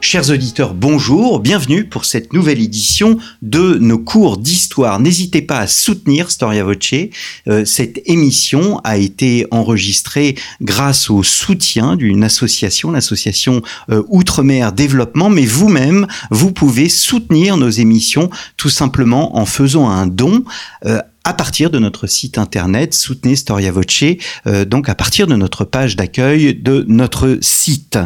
Chers auditeurs, bonjour, bienvenue pour cette nouvelle édition de nos cours d'histoire. N'hésitez pas à soutenir Storia Voce. Euh, cette émission a été enregistrée grâce au soutien d'une association, l'association euh, Outre-mer Développement, mais vous-même, vous pouvez soutenir nos émissions tout simplement en faisant un don. Euh, à partir de notre site internet Soutenez Storia Voce, donc à partir de notre page d'accueil de notre site.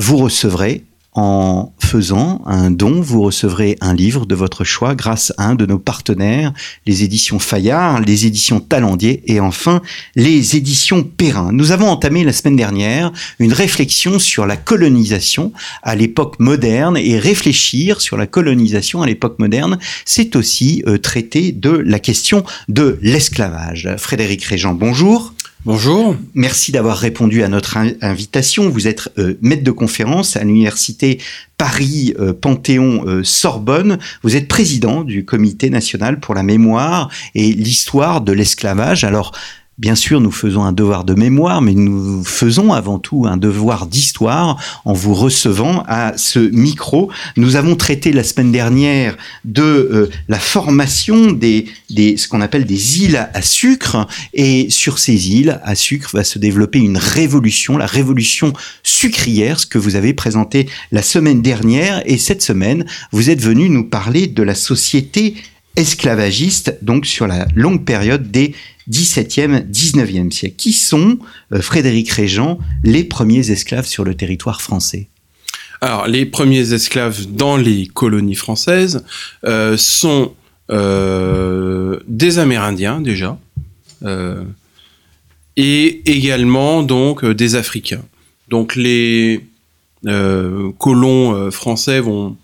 Vous recevrez en faisant un don, vous recevrez un livre de votre choix grâce à un de nos partenaires, les éditions Fayard, les éditions Talendier et enfin les éditions Perrin. Nous avons entamé la semaine dernière une réflexion sur la colonisation à l'époque moderne et réfléchir sur la colonisation à l'époque moderne, c'est aussi euh, traiter de la question de l'esclavage. Frédéric Régent, bonjour. Bonjour. Merci d'avoir répondu à notre invitation. Vous êtes euh, maître de conférence à l'université Paris euh, Panthéon euh, Sorbonne. Vous êtes président du Comité national pour la mémoire et l'histoire de l'esclavage. Alors, Bien sûr, nous faisons un devoir de mémoire, mais nous faisons avant tout un devoir d'histoire en vous recevant à ce micro. Nous avons traité la semaine dernière de euh, la formation des, ce qu'on appelle des îles à sucre, et sur ces îles à sucre va se développer une révolution, la révolution sucrière, ce que vous avez présenté la semaine dernière, et cette semaine, vous êtes venu nous parler de la société esclavagiste, donc sur la longue période des 17e, 19e siècle. Qui sont, euh, Frédéric Régent, les premiers esclaves sur le territoire français Alors, les premiers esclaves dans les colonies françaises euh, sont euh, des Amérindiens déjà, et également donc des Africains. Donc les colons français vont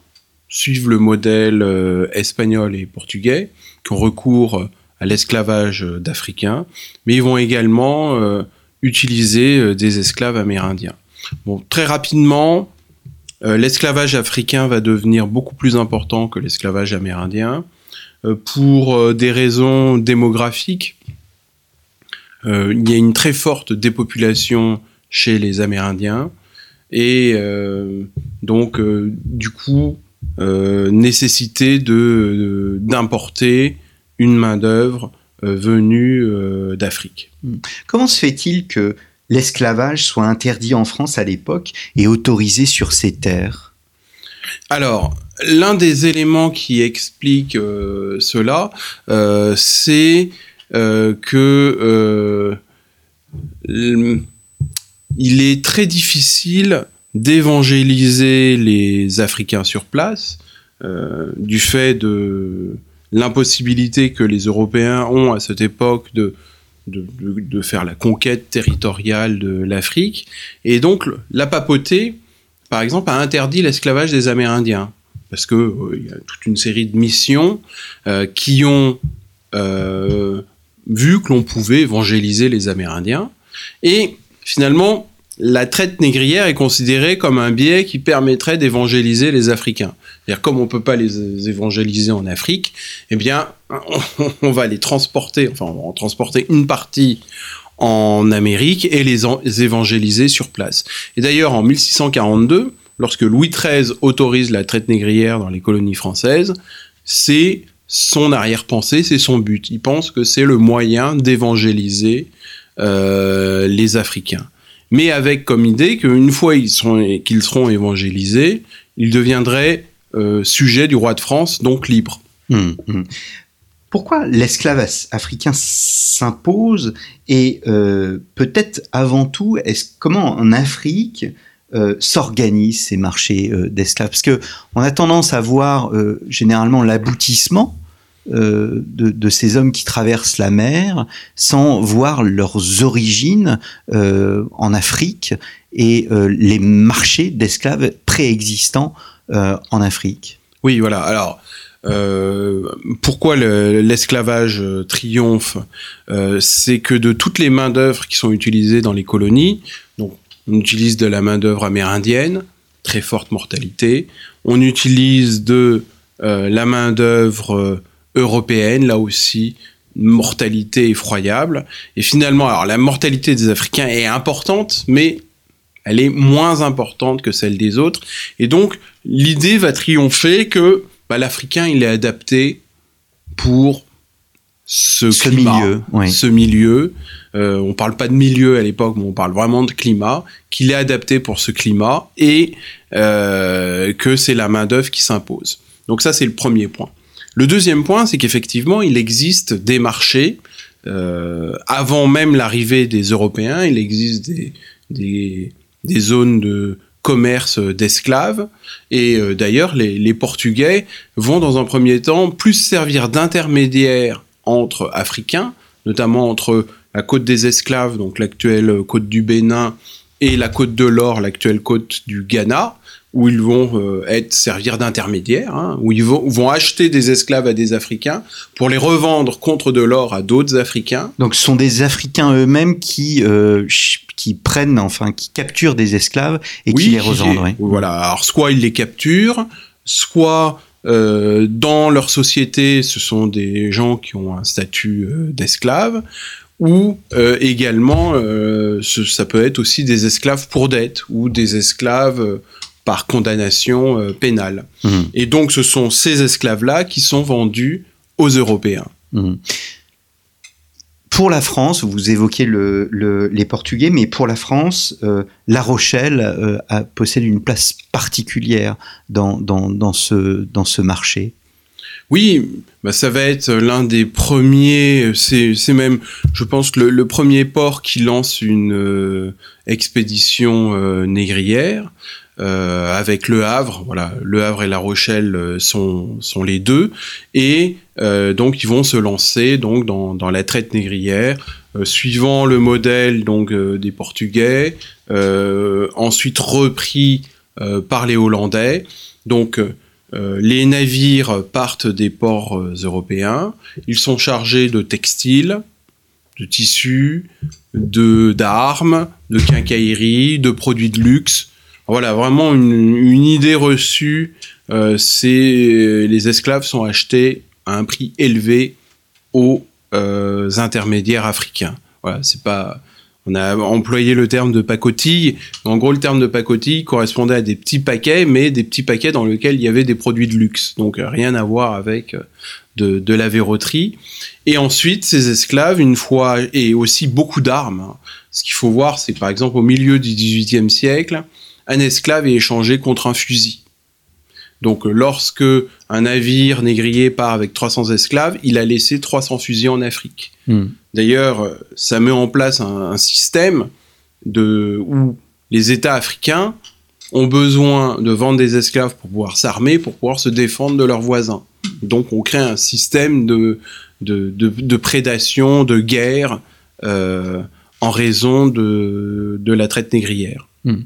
suivre le modèle espagnol et portugais, qui ont recours l'esclavage d'Africains, mais ils vont également euh, utiliser euh, des esclaves amérindiens. Très rapidement, euh, l'esclavage africain va devenir beaucoup plus important que l'esclavage amérindien pour des raisons démographiques. il y a une très forte dépopulation chez les Amérindiens et donc du coup nécessité d'importer une main-d'œuvre euh, venue euh, d'Afrique. Hmm. Comment se fait-il que l'esclavage soit interdit en France à l'époque et autorisé sur ces terres? Alors, l'un des éléments qui explique euh, cela, c'est que il est très difficile d'évangéliser les Africains sur place du fait de l'impossibilité que les Européens ont à cette époque de, de, faire la conquête territoriale de l'Afrique. Et donc, la papauté, par exemple, a interdit l'esclavage des Amérindiens. Parce qu'il euh, y a toute une série de missions euh, qui ont euh, vu que l'on pouvait évangéliser les Amérindiens. Et finalement, la traite négrière est considérée comme un biais qui permettrait d'évangéliser les Africains. C'est-à-dire, comme on peut pas les évangéliser en Afrique, eh bien, on, va les transporter, enfin, on va en transporter une partie en Amérique et les, évangéliser sur place. Et d'ailleurs, en 1642, lorsque Louis XIII autorise la traite négrière dans les colonies françaises, c'est son arrière-pensée, c'est son but. Il pense que c'est le moyen d'évangéliser euh, les Africains mais avec comme idée qu'une fois qu'ils seront, évangélisés, ils deviendraient euh, sujets du roi de France, donc libres. Hum, hum. Pourquoi l'esclave africain s'impose et euh, peut-être avant tout, est comment en Afrique euh, s'organisent ces marchés d'esclaves? Parce que on a tendance à voir généralement l'aboutissement euh, de, ces hommes qui traversent la mer sans voir leurs origines euh, en Afrique et euh, les marchés d'esclaves préexistants en Afrique. Oui, voilà. Alors, pourquoi l'esclavage triomphe C'est que de toutes les mains d'œuvre qui sont utilisées dans les colonies, donc on utilise de la main d'œuvre amérindienne, très forte mortalité. On utilise de la main d'œuvre européenne, là aussi mortalité effroyable. Et finalement, alors la mortalité des Africains est importante, mais elle est moins importante que celle des autres. Et donc, l'idée va triompher que bah, l'Africain, il est adapté pour ce, climat, milieu. Ce milieu. Euh, on parle pas de milieu à l'époque, mais on parle vraiment de climat, qu'il est adapté pour ce climat et euh, que c'est la main-d'œuvre qui s'impose. Donc ça, c'est le premier point. Le deuxième point, c'est qu'effectivement, il existe des marchés. Euh, avant même l'arrivée des Européens, il existe des, zones de commerce d'esclaves. Et euh, d'ailleurs, les, les, Portugais vont dans un premier temps plus servir d'intermédiaires entre Africains, notamment entre la côte des esclaves, donc l'actuelle côte du Bénin, et la côte de l'or, l'actuelle côte du Ghana, où ils vont euh, être servir d'intermédiaires, hein, où ils vont, vont, acheter des esclaves à des Africains pour les revendre contre de l'or à d'autres Africains. Donc ce sont des Africains eux-mêmes qui euh, qui prennent, enfin qui capturent des esclaves et qui les revendent. Voilà. Alors soit ils les capturent, soit euh, dans leur société, ce sont des gens qui ont un statut euh, d'esclave, ou euh, également, euh, ce, ça peut être aussi des esclaves pour dette ou des esclaves par condamnation euh, pénale. Mmh. Et donc, ce sont ces esclaves-là qui sont vendus aux Européens. Mmh. Pour la France, vous évoquez le, le, les Portugais, mais pour la France, euh, La Rochelle euh, a, possède une place particulière dans, dans, dans, ce, dans ce marché. Oui, bah ça va être l'un des premiers, c'est même, je pense, le, le, premier port qui lance une euh, expédition euh, négrière. Euh, avec Le Havre, voilà, Le Havre et La Rochelle euh, sont, sont les deux, et euh, donc ils vont se lancer donc dans, dans la traite négrière, suivant le modèle donc des Portugais, ensuite repris par les Hollandais. Donc les navires partent des ports européens, ils sont chargés de textiles, de tissus, d'armes, de quincaillerie, de produits de luxe. Voilà, vraiment une, idée reçue, euh, c'est les esclaves sont achetés à un prix élevé aux euh, intermédiaires africains. Voilà, c'est pas on a employé le terme de pacotille. En gros, le terme de pacotille correspondait à des petits paquets, mais des petits paquets dans lesquels il y avait des produits de luxe. Donc rien à voir avec euh, de, de la verroterie. Et ensuite, ces esclaves, une fois, et aussi beaucoup d'armes. Hein. Ce qu'il faut voir, c'est par exemple au milieu du XVIIIe siècle, un esclave est échangé contre un fusil. Donc lorsque un navire négrier part avec 300 esclaves, il a laissé 300 fusils en Afrique. Mm. D'ailleurs, ça met en place un, un, système de, où les États africains ont besoin de vendre des esclaves pour pouvoir s'armer, pour pouvoir se défendre de leurs voisins. Donc on crée un système de, de, de, de prédation, de guerre, euh, en raison de, de la traite négrière. Mm.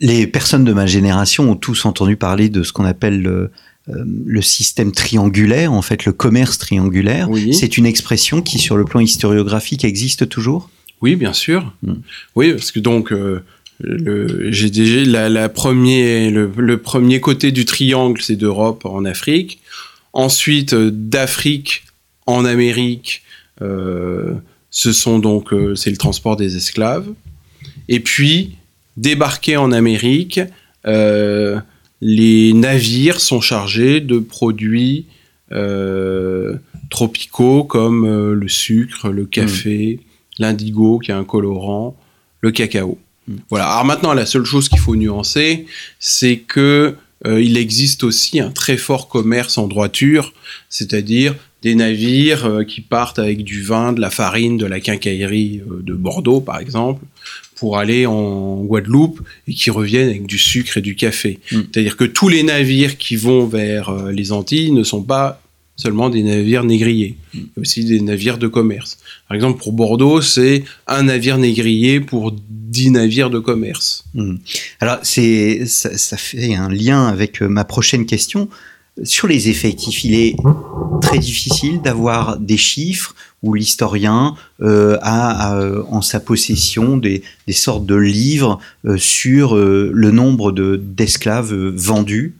Les personnes de ma génération ont tous entendu parler de ce qu'on appelle le, euh, le système triangulaire, en fait le commerce triangulaire. Oui. C'est une expression qui, sur le plan historiographique, existe toujours? Oui, bien sûr. Mm. Oui, parce que donc, euh, j'ai déjà la, la premier, le, le, premier côté du triangle, c'est d'Europe en Afrique. Ensuite, euh, d'Afrique en Amérique, euh, ce sont donc euh, c'est le transport des esclaves. Et puis, débarquer en Amérique, euh, les navires sont chargés de produits euh, tropicaux comme euh, le sucre, le café, mmh. l'indigo qui est un colorant, le cacao. Mmh. Voilà. Alors maintenant, la seule chose qu'il faut nuancer, c'est que il existe aussi un très fort commerce en droiture, c'est-à-dire des navires qui partent avec du vin, de la farine, de la quincaillerie de Bordeaux, par exemple, pour aller en Guadeloupe et qui reviennent avec du sucre et du café. Mm. C'est-à-dire que tous les navires qui vont vers euh, les Antilles ne sont pas seulement des navires négriers, mm. aussi des navires de commerce. Par exemple, pour Bordeaux, c'est un navire négrier pour dix navires de commerce. Mm. Alors, c'est ça, ça, fait un lien avec ma prochaine question. Sur les effectifs, il est très difficile d'avoir des chiffres où l'historien euh, a, a, en sa possession des, sortes de livres euh, sur euh, le nombre d'esclaves euh, vendus.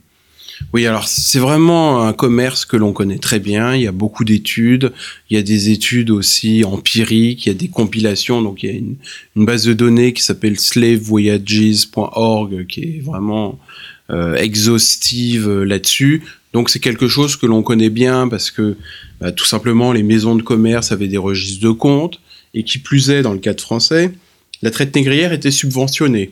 Oui, alors c'est vraiment un commerce que l'on connaît très bien. Il y a beaucoup d'études. Il y a des études aussi empiriques. Il y a des compilations. Donc il y a une, une base de données qui s'appelle slavevoyages.org qui est vraiment euh, exhaustive euh, là-dessus. Donc c'est quelque chose que l'on connaît bien parce que bah, tout simplement les maisons de commerce avaient des registres de comptes et qui plus est dans le cadre français, la traite négrière était subventionnée.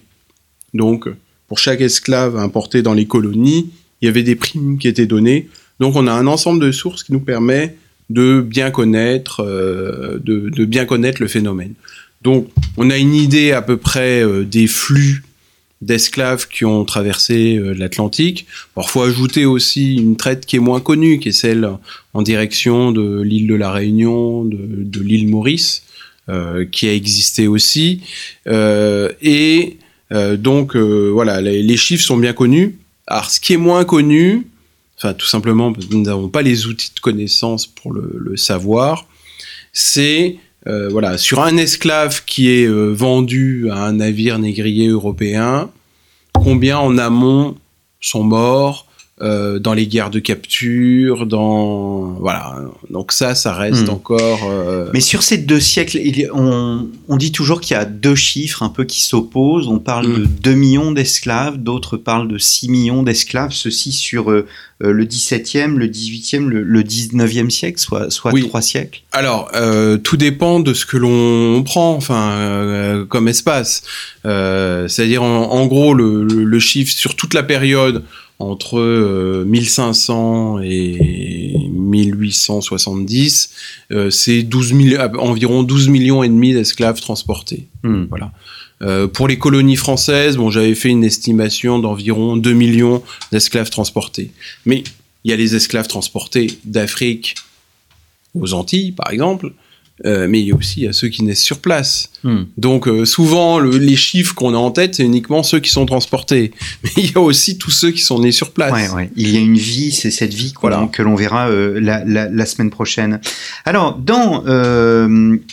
Donc pour chaque esclave importé dans les colonies, il y avait des primes qui étaient données. Donc on a un ensemble de sources qui nous permet de bien connaître, euh, de, de, bien connaître le phénomène. Donc on a une idée à peu près euh, des flux d'esclaves qui ont traversé euh, l'Atlantique. Faut ajouter aussi une traite qui est moins connue, qui est celle en direction de l'île de la Réunion, de, l'île Maurice, euh, qui a existé aussi. Euh, et donc, voilà, les, chiffres sont bien connus. Alors, ce qui est moins connu, enfin, tout simplement, nous n'avons pas les outils de connaissance pour le, le savoir, c'est euh, voilà, sur un esclave qui est euh, vendu à un navire négrier européen, combien en amont sont morts euh, dans les guerres de capture, dans voilà. Donc ça, ça reste mmh. encore. Euh... Mais sur ces deux siècles, il, on, on, dit toujours qu'il y a deux chiffres un peu qui s'opposent. On parle mmh. de 2 millions d'esclaves, d'autres parlent de 6 millions d'esclaves. Ceci sur euh, le 17e, le 18e, le, le 19e siècle, soit soit oui. trois siècles. Alors euh, tout dépend de ce que l'on prend, enfin euh, comme espace. C'est-à-dire en, en, gros le, le chiffre sur toute la période entre euh, 1500 et 1870, euh, c'est 12 environ 12 millions et demi d'esclaves transportés. Mm. Voilà. Euh, pour les colonies françaises, bon, j'avais fait une estimation d'environ 2 millions d'esclaves transportés. Mais il y a les esclaves transportés d'Afrique aux Antilles, par exemple, euh, mais il y a aussi à ceux qui naissent sur place. Hmm. Donc euh, souvent, le, les chiffres qu'on a en tête, c'est uniquement ceux qui sont transportés. Mais il y a aussi tous ceux qui sont nés sur place. Ouais, ouais. Il y a une vie, c'est cette vie voilà. que l'on verra euh, la, la, la, semaine prochaine. Alors, dans,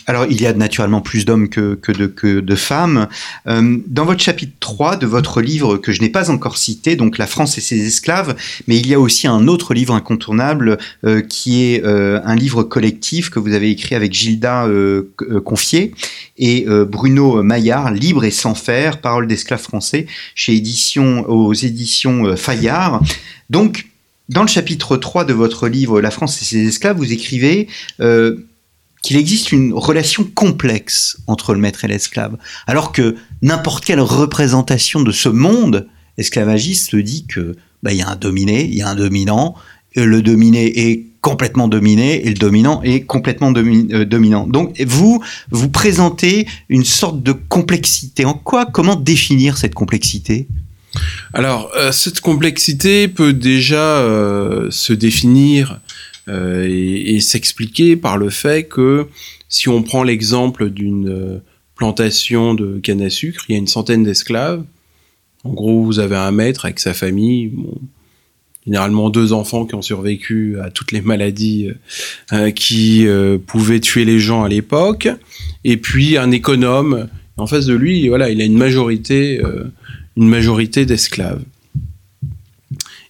alors il y a naturellement plus d'hommes que, que, de, que de femmes. Dans votre chapitre 3 de votre livre que je n'ai pas encore cité, donc La France et ses esclaves, mais il y a aussi un autre livre incontournable qui est un livre collectif que vous avez écrit avec Gilles Gilda euh, Confier et euh, Bruno Maillard, Libre et sans faire, Paroles d'esclaves français, chez édition, aux éditions euh, Fayard. Donc, dans le chapitre 3 de votre livre La France et ses esclaves, vous écrivez euh, qu'il existe une relation complexe entre le maître et l'esclave, alors que n'importe quelle représentation de ce monde esclavagiste dit que bah, y a un dominé, il y a un dominant, le dominé est complètement dominé et le dominant est complètement euh, dominant. Donc vous vous présentez une sorte de complexité. En quoi Comment définir cette complexité? Alors euh, cette complexité peut déjà euh, se définir et, s'expliquer par le fait que si on prend l'exemple d'une plantation de canne à sucre, il y a une centaine d'esclaves. En gros, vous avez un maître avec sa famille. Généralement deux enfants qui ont survécu à toutes les maladies euh, qui euh, pouvaient tuer les gens à l'époque, et puis un économe en face de lui, voilà, il a une majorité, euh, une majorité d'esclaves.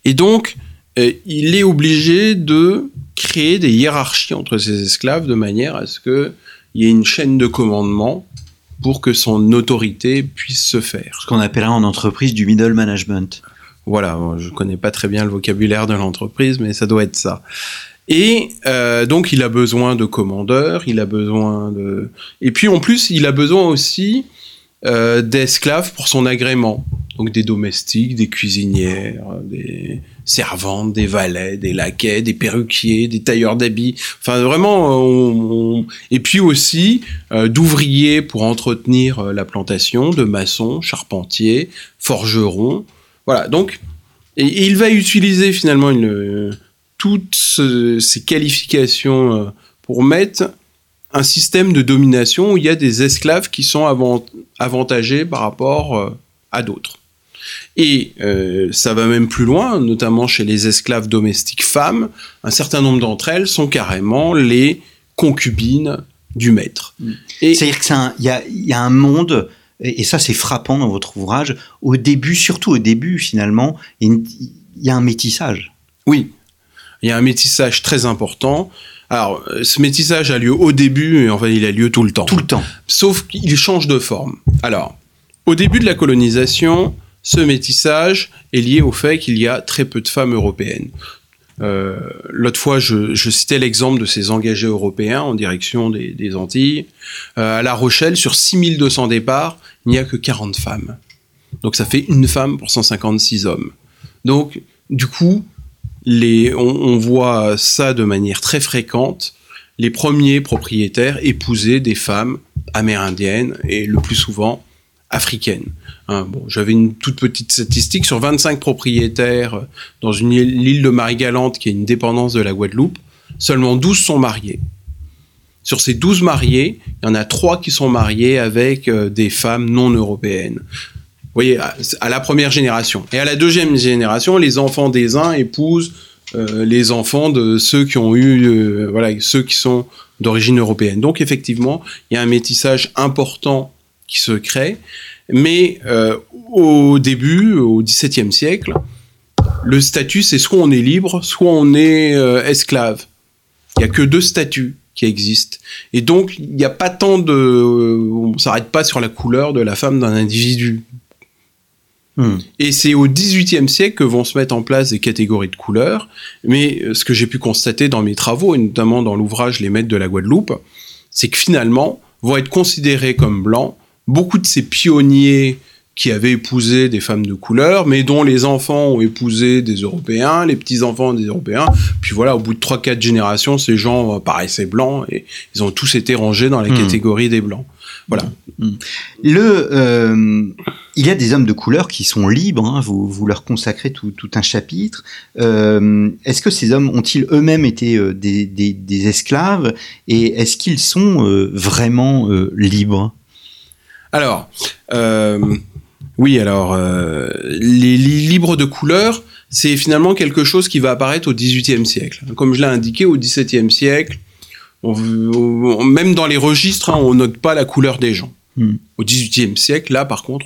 Et donc, euh, il est obligé de créer des hiérarchies entre ces esclaves de manière à ce qu'il y ait une chaîne de commandement pour que son autorité puisse se faire. Ce qu'on appellera en entreprise du middle management. Voilà, je connais pas très bien le vocabulaire de l'entreprise, mais ça doit être ça. Et euh, donc il a besoin de commandeurs, il a besoin de... Et puis en plus, il a besoin aussi euh, d'esclaves pour son agrément. Donc des domestiques, des cuisinières, des servantes, des valets, des laquais, des perruquiers, des tailleurs d'habits. Enfin vraiment, on, on... et puis aussi euh, d'ouvriers pour entretenir euh, la plantation, de maçons, charpentiers, forgerons. Voilà, donc, et, et, il va utiliser finalement une, toutes ce, ces qualifications euh, pour mettre un système de domination où il y a des esclaves qui sont avant, avantagés par rapport euh, à d'autres. Et euh, ça va même plus loin, notamment chez les esclaves domestiques femmes, un certain nombre d'entre elles sont carrément les concubines du maître. Et C'est-à-dire qu'il y a un monde et, ça c'est frappant dans votre ouvrage, au début, surtout au début finalement, il y a un métissage. Oui, il y a un métissage très important. Alors, ce métissage a lieu au début, et en fait, il a lieu tout le temps. Tout le temps. Sauf qu'il change de forme. Alors, au début de la colonisation, ce métissage est lié au fait qu'il y a très peu de femmes européennes. Euh, L'autre fois, je, citais l'exemple de ces engagés européens en direction des, Antilles. Euh, à La Rochelle, sur 6200 départs, il n'y a que 40 femmes. Donc ça fait une femme pour 156 hommes. Donc, du coup, on, on voit ça de manière très fréquente. Les premiers propriétaires épousaient des femmes amérindiennes et le plus souvent africaines. Hein, bon, J'avais une toute petite statistique sur 25 propriétaires dans une île de Marie-Galante qui est une dépendance de la Guadeloupe. Seulement 12 sont mariés. Sur ces 12 mariés, il y en a 3 qui sont mariés avec euh, des femmes non européennes. Vous voyez, à, la première génération. Et à la deuxième génération, les enfants des uns épousent euh, les enfants de ceux qui ont eu, euh, voilà, ceux qui sont d'origine européenne. Donc effectivement, il y a un métissage important qui se crée. Mais euh, au début, au XVIIe siècle, le statut, c'est soit on est libre, soit on est euh, esclave. Il n'y a que deux statuts qui existent. Et donc, il n'y a pas tant de... On s'arrête pas sur la couleur de la femme d'un individu. Hmm. Et c'est au XVIIIe siècle que vont se mettre en place des catégories de couleurs. Mais euh, ce que j'ai pu constater dans mes travaux, et notamment dans l'ouvrage Les Maîtres de la Guadeloupe, c'est que finalement, vont être considérés comme blancs beaucoup de ces pionniers qui avaient épousé des femmes de couleur, mais dont les enfants ont épousé des Européens, les petits-enfants des Européens. Puis voilà, au bout de 3-4 générations, ces gens paraissaient blancs et ils ont tous été rangés dans la mmh. catégorie des blancs. Voilà. Mmh. Le, euh, il y a des hommes de couleur qui sont libres, hein, vous, vous leur consacrez tout, tout un chapitre. Euh, est-ce que ces hommes ont-ils eux-mêmes été euh, des, des, des, esclaves et est-ce qu'ils sont euh, vraiment euh, libres? Alors, euh, oui, alors, euh, les, libres de couleur, c'est finalement quelque chose qui va apparaître au XVIIIe siècle. Comme je l'ai indiqué, au XVIIe siècle, on, même dans les registres, hein, on note pas la couleur des gens. Hmm. Au XVIIIe siècle, là, par contre,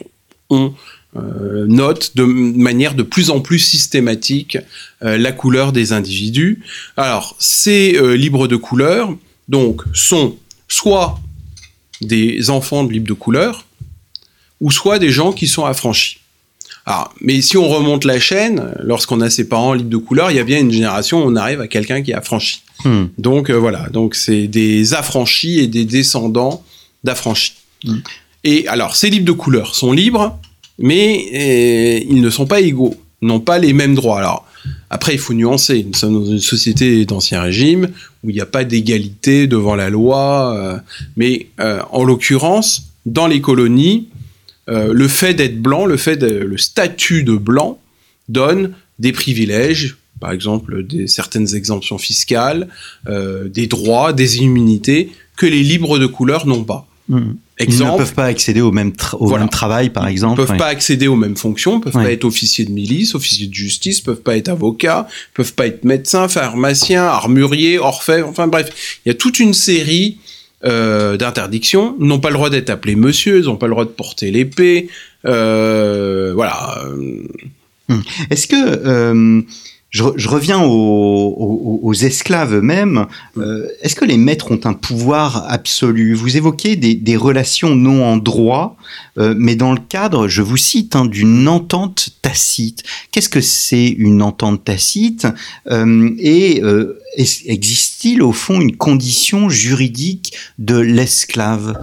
on euh, note de manière de plus en plus systématique euh, la couleur des individus. Alors, ces euh, libres de couleur, donc, sont soit des enfants de libres de couleur, ou soit des gens qui sont affranchis. Alors, mais si on remonte la chaîne, lorsqu'on a ses parents libres de couleur, il y a bien une génération où on arrive à quelqu'un qui est affranchi. Hmm. Donc euh, voilà, donc c'est des affranchis et des descendants d'affranchis. Hmm. Et alors, ces libres de couleur sont libres, mais euh, ils ne sont pas égaux, n'ont pas les mêmes droits. Alors, après, il faut nuancer. Nous sommes dans une société d'ancien régime où il n'y a pas d'égalité devant la loi. Euh, mais euh, en l'occurrence, dans les colonies, euh, le fait d'être blanc, le fait de, le statut de blanc donne des privilèges, par exemple des certaines exemptions fiscales, des droits, des immunités que les libres de couleur n'ont pas. Mmh. Exemple, Ils ne peuvent pas accéder au même, au voilà. même travail, par exemple. Ils ne peuvent ouais. pas accéder aux mêmes fonctions, peuvent ouais. pas être officiers de milice, officiers de justice, peuvent pas être avocats, peuvent pas être médecins, pharmaciens, armuriers, orfèvres, enfin bref, il y a toute une série euh, d'interdictions. Ils n'ont pas le droit d'être appelés monsieur, ils n'ont pas le droit de porter l'épée. Euh, voilà. Hum. Est-ce que euh, je, je, reviens aux, aux, aux esclaves eux-mêmes. Euh, Est-ce que les maîtres ont un pouvoir absolu? Vous évoquez des, des, relations non en droit, euh, mais dans le cadre, je vous cite, hein, d'une entente tacite. Qu'est-ce que c'est une entente tacite? Euh, Et euh, existe-t-il au fond une condition juridique de l'esclave?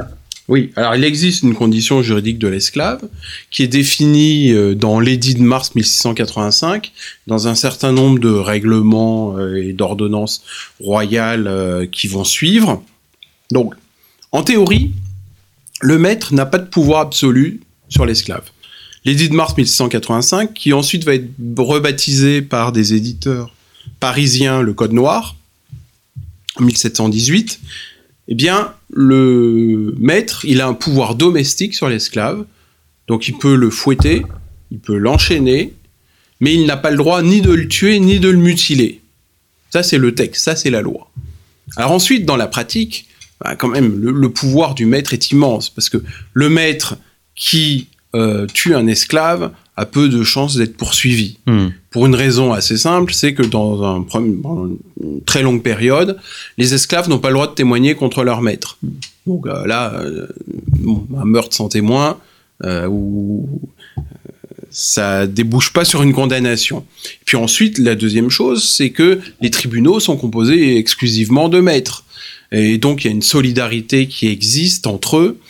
Oui, alors il existe une condition juridique de l'esclave qui est définie euh, dans l'édit de mars 1685, dans un certain nombre de règlements euh, et d'ordonnances royales euh, qui vont suivre. Donc, en théorie, le maître n'a pas de pouvoir absolu sur l'esclave. L'édit de mars 1685, qui ensuite va être rebaptisé par des éditeurs parisiens le Code noir, en 1718, eh bien, le maître, il a un pouvoir domestique sur l'esclave, donc il peut le fouetter, il peut l'enchaîner, mais il n'a pas le droit ni de le tuer ni de le mutiler. Ça, c'est le texte, ça, c'est la loi. Alors ensuite, dans la pratique, bah, quand même, le, pouvoir du maître est immense, parce que le maître qui euh, tue un esclave a peu de chances d'être poursuivi. Hmm. Pour une raison assez simple, c'est que dans, un, une très longue période, les esclaves n'ont pas le droit de témoigner contre leur maître. Donc euh, là, euh, un meurtre sans témoin, ou ça débouche pas sur une condamnation. Puis ensuite, la deuxième chose, c'est que les tribunaux sont composés exclusivement de maîtres. Et donc, il y a une solidarité qui existe entre eux.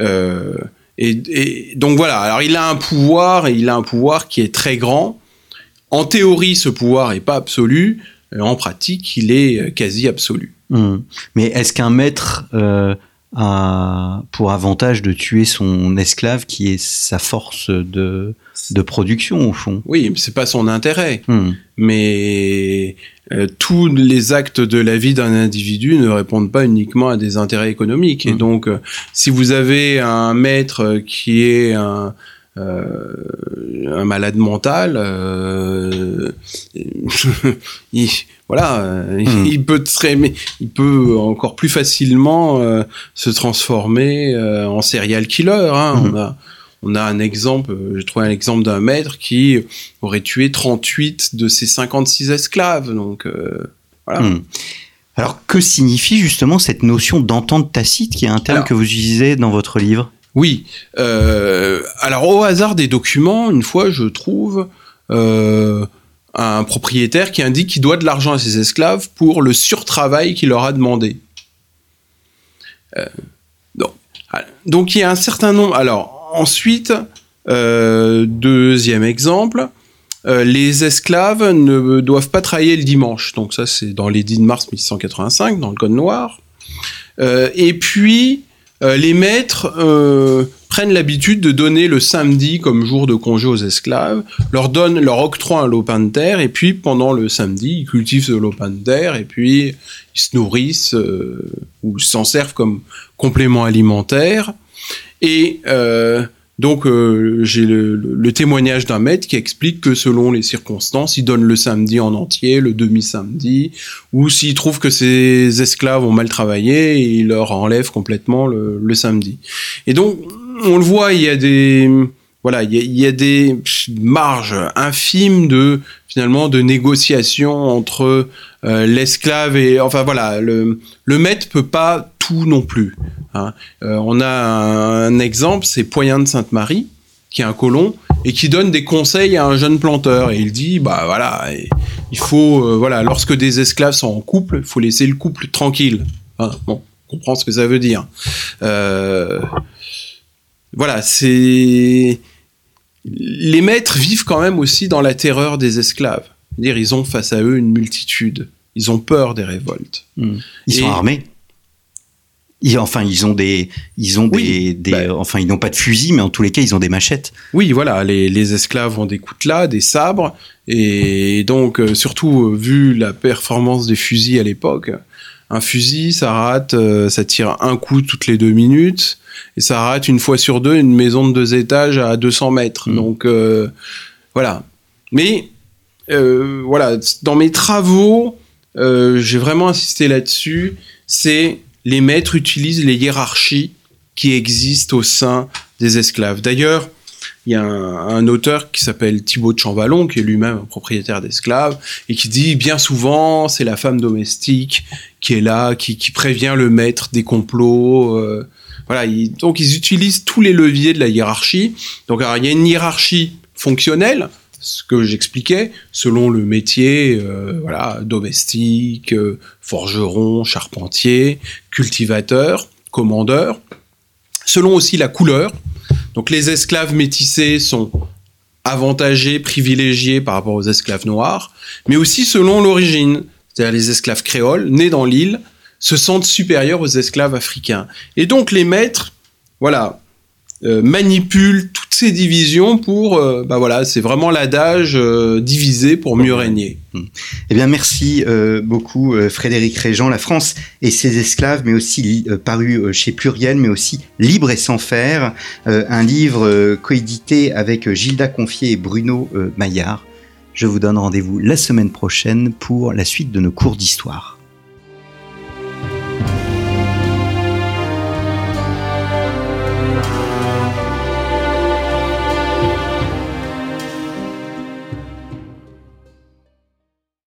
Euh, et, donc voilà, alors il a un pouvoir, et il a un pouvoir qui est très grand. En théorie, ce pouvoir n'est pas absolu. En pratique, il est quasi absolu. Mmh. Mais est-ce qu'un maître euh, a pour avantage de tuer son esclave qui est sa force de, de production au fond? Oui, c'est pas son intérêt. Hmm. Mais euh, tous les actes de la vie d'un individu ne répondent pas uniquement à des intérêts économiques. Et hmm. donc, euh, si vous avez un maître qui est un, euh, un malade mental, il, voilà, hmm. il peut très, il peut encore plus facilement se transformer en serial killer. Hein. On a on a un exemple, euh, j'ai trouvé un exemple d'un maître qui aurait tué 38 de ses 56 esclaves. Donc euh, voilà. Hmm. Alors que signifie justement cette notion d'entente tacite qui est un terme que vous utilisez dans votre livre? Oui. Euh, alors au hasard des documents, une fois je trouve un propriétaire qui indique qu'il doit de l'argent à ses esclaves pour le surtravail qu'il leur a demandé. donc, donc il y a un certain nombre. Alors ensuite, euh, deuxième exemple, euh, les esclaves ne doivent pas travailler le dimanche. Donc ça, c'est dans l'édit de mars 1685, dans le Code noir. Euh, et puis, les maîtres prennent l'habitude de donner le samedi comme jour de congé aux esclaves, leur donnent, leur octroient un lopin de terre, et puis pendant le samedi, ils cultivent ce lopin de terre, et puis ils se nourrissent ou s'en servent comme complément alimentaire. Et euh, donc euh, j'ai le, témoignage d'un maître qui explique que selon les circonstances, il donne le samedi en entier, le demi-samedi, ou s'il trouve que ses esclaves ont mal travaillé, il leur enlève complètement le, le samedi. Et donc on le voit, il y a des voilà, il y, a des marges infimes de finalement de négociation entre euh, l'esclave et enfin voilà, le, le maître peut pas tout non plus. Hein. Euh, on a un, exemple, c'est Poyen de Sainte-Marie, qui est un colon et qui donne des conseils à un jeune planteur et il dit bah voilà, il faut euh, voilà, lorsque des esclaves sont en couple, il faut laisser le couple tranquille. Hein. bon, on comprend ce que ça veut dire. voilà, c'est les maîtres vivent quand même aussi dans la terreur des esclaves. Dire, ils ont face à eux une multitude. Ils ont peur des révoltes. Hmm. Ils sont armés. enfin, ils ont des, ils ont des, bah. enfin, ils n'ont pas de fusil, mais en tous les cas, ils ont des machettes. Oui, voilà, les, esclaves ont des coutelas, des sabres, et donc, euh, surtout euh, vu la performance des fusils à l'époque, un fusil, ça rate, euh, ça tire un coup toutes les deux minutes et ça rate une fois sur deux une maison de deux étages à 200 mètres. Mm. Donc euh, voilà. Mais euh, voilà, dans mes travaux, j'ai vraiment insisté là-dessus. C'est les maîtres utilisent les hiérarchies qui existent au sein des esclaves. D'ailleurs, il y a un, auteur qui s'appelle Thibaut de Champvallon, qui est lui-même propriétaire d'esclaves, et qui dit bien souvent, c'est la femme domestique qui est là, qui, qui prévient le maître des complots. Euh, voilà, donc ils utilisent tous les leviers de la hiérarchie. Donc alors, il y a une hiérarchie fonctionnelle, ce que j'expliquais, selon le métier, euh, voilà, domestique, euh, forgeron, charpentier, cultivateur, commandeur, selon aussi la couleur. Donc les esclaves métissés sont avantagés, privilégiés par rapport aux esclaves noirs, mais aussi selon l'origine. C'est-à-dire les esclaves créoles, nés dans l'île, se sentent supérieurs aux esclaves africains. Et donc les maîtres, voilà, euh, manipulent ces divisions pour, euh, bah voilà, c'est vraiment l'adage euh, diviser pour mieux régner. Eh bien, merci euh, beaucoup Frédéric Régent. La France et ses esclaves, mais aussi paru chez Pluriel, mais aussi Libre et sans faire, un livre coédité avec Gilda Confier et Bruno Maillard. Je vous donne rendez-vous la semaine prochaine pour la suite de nos cours d'histoire.